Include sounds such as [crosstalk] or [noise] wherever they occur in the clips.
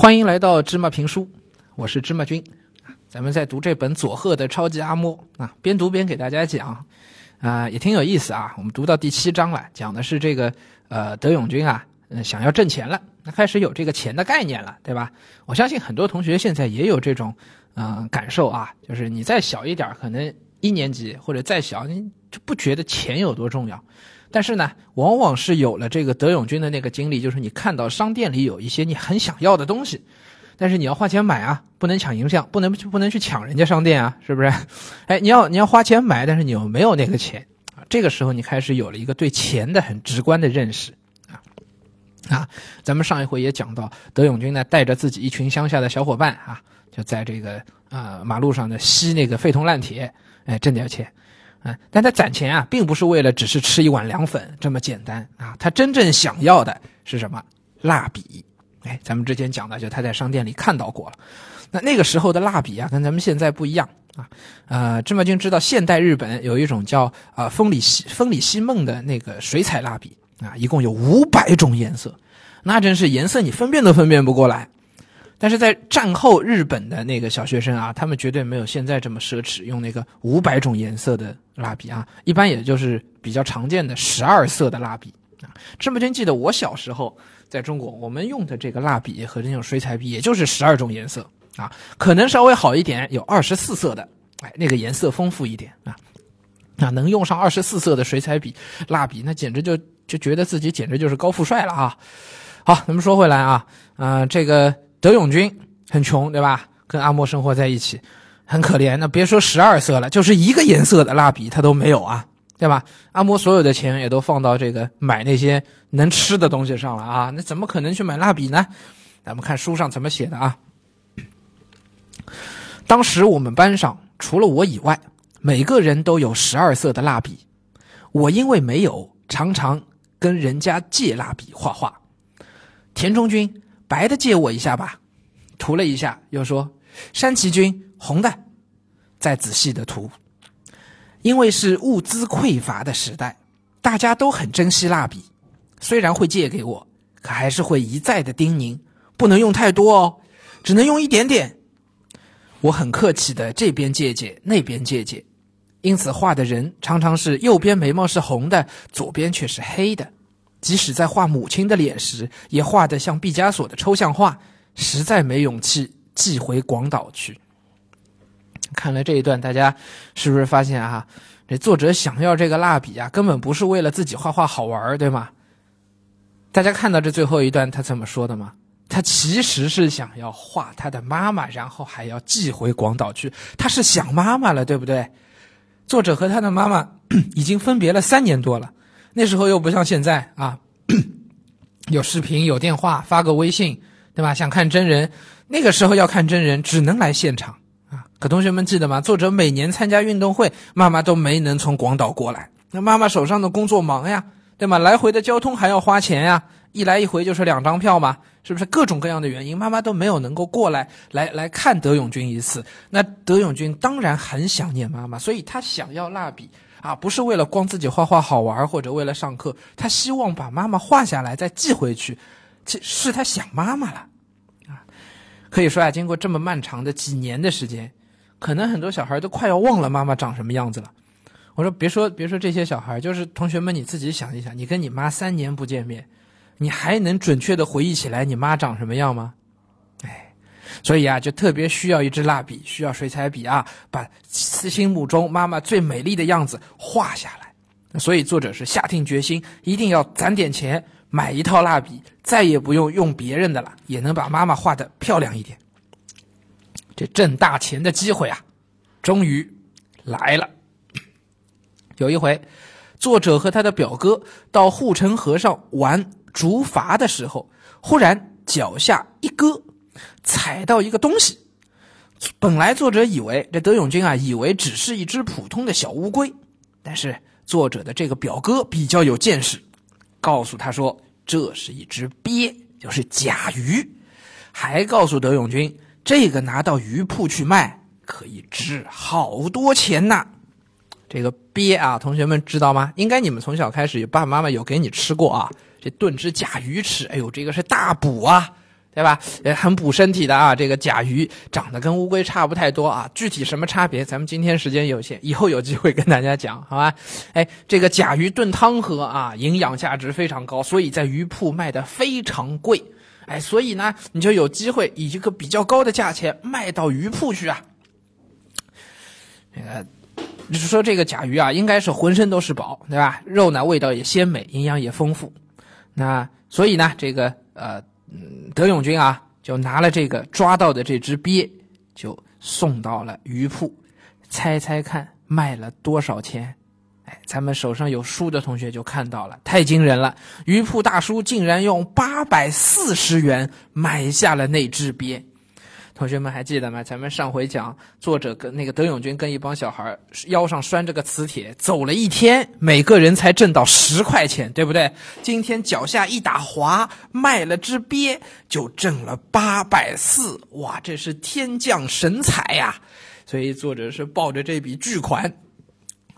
欢迎来到芝麻评书，我是芝麻君。咱们在读这本佐贺的超级阿嬷啊，边读边给大家讲，啊，也挺有意思啊。我们读到第七章了，讲的是这个呃德永君啊，嗯，想要挣钱了，那开始有这个钱的概念了，对吧？我相信很多同学现在也有这种嗯感受啊，就是你再小一点，可能一年级或者再小，你就不觉得钱有多重要。但是呢，往往是有了这个德永君的那个经历，就是你看到商店里有一些你很想要的东西，但是你要花钱买啊，不能抢银像，不能不能去抢人家商店啊，是不是？[laughs] 哎，你要你要花钱买，但是你又没有那个钱啊，这个时候你开始有了一个对钱的很直观的认识啊啊！咱们上一回也讲到，德永君呢带着自己一群乡下的小伙伴啊，就在这个啊马路上的吸那个废铜烂铁，哎，挣点钱。嗯，但他攒钱啊，并不是为了只是吃一碗凉粉这么简单啊。他真正想要的是什么？蜡笔。哎，咱们之前讲的，就他在商店里看到过了。那那个时候的蜡笔啊，跟咱们现在不一样啊。呃，芝麻君知道，现代日本有一种叫啊风里西风里西梦的那个水彩蜡笔啊，一共有五百种颜色，那真是颜色你分辨都分辨不过来。但是在战后日本的那个小学生啊，他们绝对没有现在这么奢侈，用那个五百种颜色的蜡笔啊，一般也就是比较常见的十二色的蜡笔啊。这么真记得我小时候在中国，我们用的这个蜡笔和那种水彩笔，也就是十二种颜色啊，可能稍微好一点，有二十四色的，哎，那个颜色丰富一点啊，啊，能用上二十四色的水彩笔蜡笔，那简直就就觉得自己简直就是高富帅了啊。好，咱们说回来啊，啊，这个。德永君很穷，对吧？跟阿莫生活在一起，很可怜。那别说十二色了，就是一个颜色的蜡笔他都没有啊，对吧？阿莫所有的钱也都放到这个买那些能吃的东西上了啊，那怎么可能去买蜡笔呢？咱们看书上怎么写的啊。当时我们班上除了我以外，每个人都有十二色的蜡笔。我因为没有，常常跟人家借蜡笔画画。田中君。白的借我一下吧，涂了一下，又说：“山崎君，红的。”再仔细的涂，因为是物资匮乏的时代，大家都很珍惜蜡笔。虽然会借给我，可还是会一再的叮咛，不能用太多哦，只能用一点点。我很客气的这边借借，那边借借，因此画的人常常是右边眉毛是红的，左边却是黑的。即使在画母亲的脸时，也画得像毕加索的抽象画，实在没勇气寄回广岛去。看了这一段，大家是不是发现啊？这作者想要这个蜡笔啊，根本不是为了自己画画好玩，对吗？大家看到这最后一段他怎么说的吗？他其实是想要画他的妈妈，然后还要寄回广岛去。他是想妈妈了，对不对？作者和他的妈妈 [clears throat] 已经分别了三年多了。那时候又不像现在啊，有视频、有电话，发个微信，对吧？想看真人，那个时候要看真人，只能来现场啊。可同学们记得吗？作者每年参加运动会，妈妈都没能从广岛过来。那妈妈手上的工作忙呀，对吗？来回的交通还要花钱呀，一来一回就是两张票嘛，是不是？各种各样的原因，妈妈都没有能够过来，来来看德永君一次。那德永君当然很想念妈妈，所以他想要蜡笔。啊，不是为了光自己画画好玩，或者为了上课，他希望把妈妈画下来再寄回去，其是他想妈妈了，啊，可以说啊，经过这么漫长的几年的时间，可能很多小孩都快要忘了妈妈长什么样子了。我说别说别说这些小孩，就是同学们你自己想一想，你跟你妈三年不见面，你还能准确的回忆起来你妈长什么样吗？所以啊，就特别需要一支蜡笔，需要水彩笔啊，把心目中妈妈最美丽的样子画下来。所以作者是下定决心，一定要攒点钱买一套蜡笔，再也不用用别人的了，也能把妈妈画的漂亮一点。这挣大钱的机会啊，终于来了。有一回，作者和他的表哥到护城河上玩竹筏的时候，忽然脚下一搁。踩到一个东西，本来作者以为这德永君啊，以为只是一只普通的小乌龟，但是作者的这个表哥比较有见识，告诉他说这是一只鳖，就是甲鱼，还告诉德永君这个拿到鱼铺去卖可以值好多钱呐。这个鳖啊，同学们知道吗？应该你们从小开始，爸爸妈妈有给你吃过啊，这炖只甲鱼吃，哎呦，这个是大补啊。对吧？也很补身体的啊。这个甲鱼长得跟乌龟差不太多啊，具体什么差别，咱们今天时间有限，以后有机会跟大家讲，好吧？哎，这个甲鱼炖汤喝啊，营养价值非常高，所以在鱼铺卖的非常贵。哎，所以呢，你就有机会以一个比较高的价钱卖到鱼铺去啊。这个，就是说这个甲鱼啊，应该是浑身都是宝，对吧？肉呢，味道也鲜美，营养也丰富。那所以呢，这个呃，嗯德永军啊，就拿了这个抓到的这只鳖，就送到了鱼铺。猜猜看，卖了多少钱？哎咱们手上有书的同学就看到了，太惊人了！鱼铺大叔竟然用八百四十元买下了那只鳖。同学们还记得吗？咱们上回讲，作者跟那个德永军跟一帮小孩腰上拴着个磁铁，走了一天，每个人才挣到十块钱，对不对？今天脚下一打滑，卖了只鳖就挣了八百四，哇，这是天降神财呀！所以作者是抱着这笔巨款。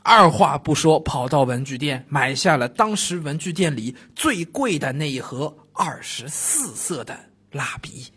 二话不说，跑到文具店买下了当时文具店里最贵的那一盒二十四色的蜡笔。